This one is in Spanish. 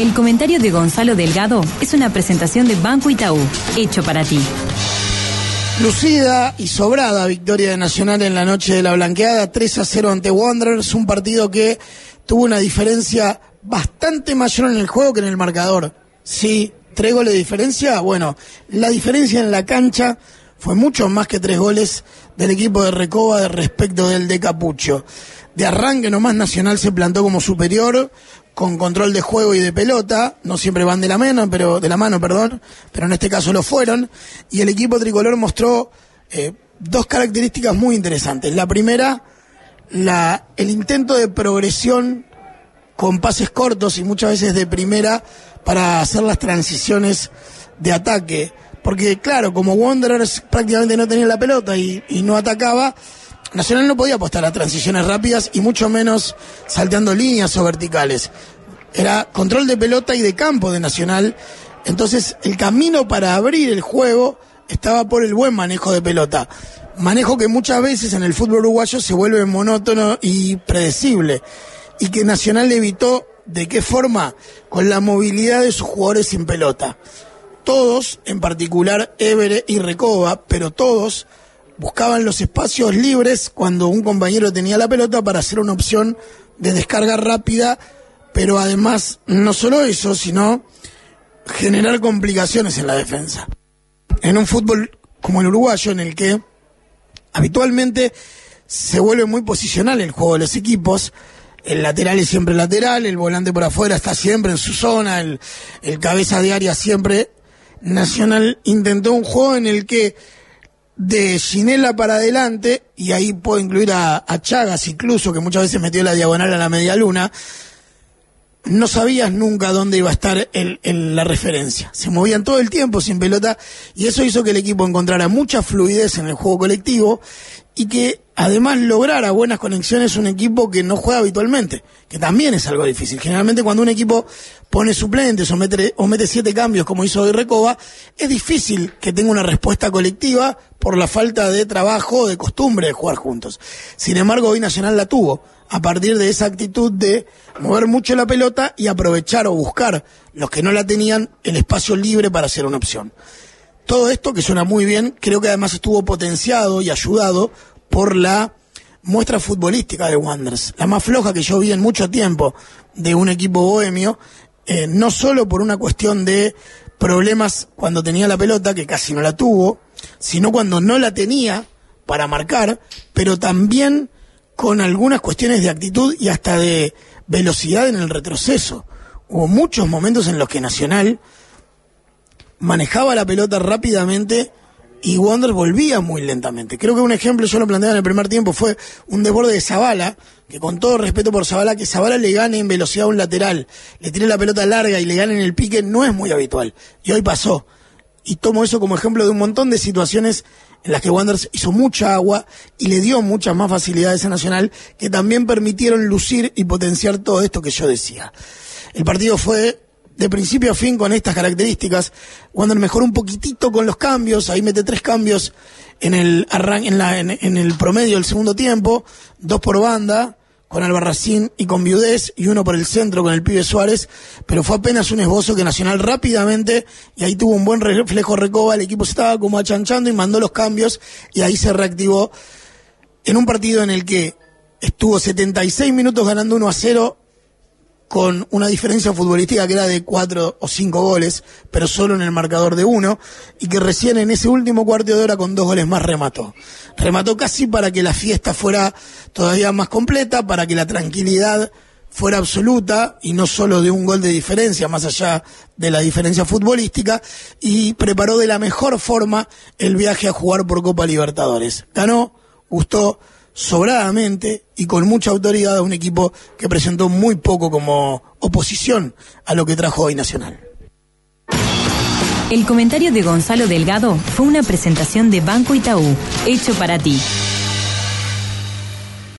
El comentario de Gonzalo Delgado es una presentación de Banco Itaú, hecho para ti. Lucida y sobrada victoria de Nacional en la noche de la blanqueada, 3 a 0 ante Wanderers, un partido que tuvo una diferencia bastante mayor en el juego que en el marcador. Sí, tres goles de diferencia, bueno, la diferencia en la cancha fue mucho más que tres goles del equipo de Recoba respecto del de Capucho. De arranque nomás Nacional se plantó como superior, con control de juego y de pelota, no siempre van de la mano, pero de la mano, perdón, pero en este caso lo fueron, y el equipo tricolor mostró eh, dos características muy interesantes. La primera, la, el intento de progresión con pases cortos y muchas veces de primera para hacer las transiciones de ataque. Porque claro, como Wanderers prácticamente no tenía la pelota y, y no atacaba, Nacional no podía apostar a transiciones rápidas y mucho menos salteando líneas o verticales. Era control de pelota y de campo de Nacional. Entonces el camino para abrir el juego estaba por el buen manejo de pelota. Manejo que muchas veces en el fútbol uruguayo se vuelve monótono y predecible. Y que Nacional evitó de qué forma con la movilidad de sus jugadores sin pelota. Todos, en particular Évere y Recoba, pero todos buscaban los espacios libres cuando un compañero tenía la pelota para hacer una opción de descarga rápida, pero además no solo eso, sino generar complicaciones en la defensa. En un fútbol como el uruguayo, en el que habitualmente se vuelve muy posicional el juego de los equipos, el lateral es siempre lateral, el volante por afuera está siempre en su zona, el, el cabeza de área siempre. Nacional intentó un juego en el que de Ginela para adelante, y ahí puedo incluir a, Chagas incluso, que muchas veces metió la diagonal a la media luna, no sabías nunca dónde iba a estar el, la referencia. Se movían todo el tiempo sin pelota y eso hizo que el equipo encontrara mucha fluidez en el juego colectivo y que además lograra buenas conexiones un equipo que no juega habitualmente, que también es algo difícil. Generalmente cuando un equipo pone suplentes o mete, o mete siete cambios como hizo hoy Recoba, es difícil que tenga una respuesta colectiva por la falta de trabajo de costumbre de jugar juntos. Sin embargo, hoy Nacional la tuvo a partir de esa actitud de mover mucho la pelota y aprovechar o buscar los que no la tenían el espacio libre para hacer una opción. Todo esto, que suena muy bien, creo que además estuvo potenciado y ayudado por la muestra futbolística de Wanderers, la más floja que yo vi en mucho tiempo de un equipo bohemio, eh, no solo por una cuestión de problemas cuando tenía la pelota, que casi no la tuvo, sino cuando no la tenía para marcar, pero también con algunas cuestiones de actitud y hasta de velocidad en el retroceso. Hubo muchos momentos en los que Nacional manejaba la pelota rápidamente y Wander volvía muy lentamente. Creo que un ejemplo, yo lo planteaba en el primer tiempo, fue un desborde de Zavala, que con todo respeto por Zavala, que Zavala le gane en velocidad a un lateral, le tire la pelota larga y le gane en el pique, no es muy habitual. Y hoy pasó. Y tomo eso como ejemplo de un montón de situaciones en las que Wanderers hizo mucha agua y le dio muchas más facilidades a Nacional que también permitieron lucir y potenciar todo esto que yo decía. El partido fue de principio a fin con estas características. Wander mejoró un poquitito con los cambios, ahí mete tres cambios en el en, la, en, el promedio del segundo tiempo, dos por banda, con Albarracín y con Viudés, y uno por el centro con el pibe Suárez, pero fue apenas un esbozo que Nacional rápidamente, y ahí tuvo un buen reflejo Recoba, el equipo estaba como achanchando y mandó los cambios, y ahí se reactivó en un partido en el que estuvo 76 minutos ganando 1 a 0 con una diferencia futbolística que era de cuatro o cinco goles, pero solo en el marcador de uno, y que recién en ese último cuarto de hora con dos goles más remató. Remató casi para que la fiesta fuera todavía más completa, para que la tranquilidad fuera absoluta y no solo de un gol de diferencia, más allá de la diferencia futbolística, y preparó de la mejor forma el viaje a jugar por Copa Libertadores. Ganó, gustó, sobradamente y con mucha autoridad a un equipo que presentó muy poco como oposición a lo que trajo hoy Nacional. El comentario de Gonzalo Delgado fue una presentación de Banco Itaú, hecho para ti.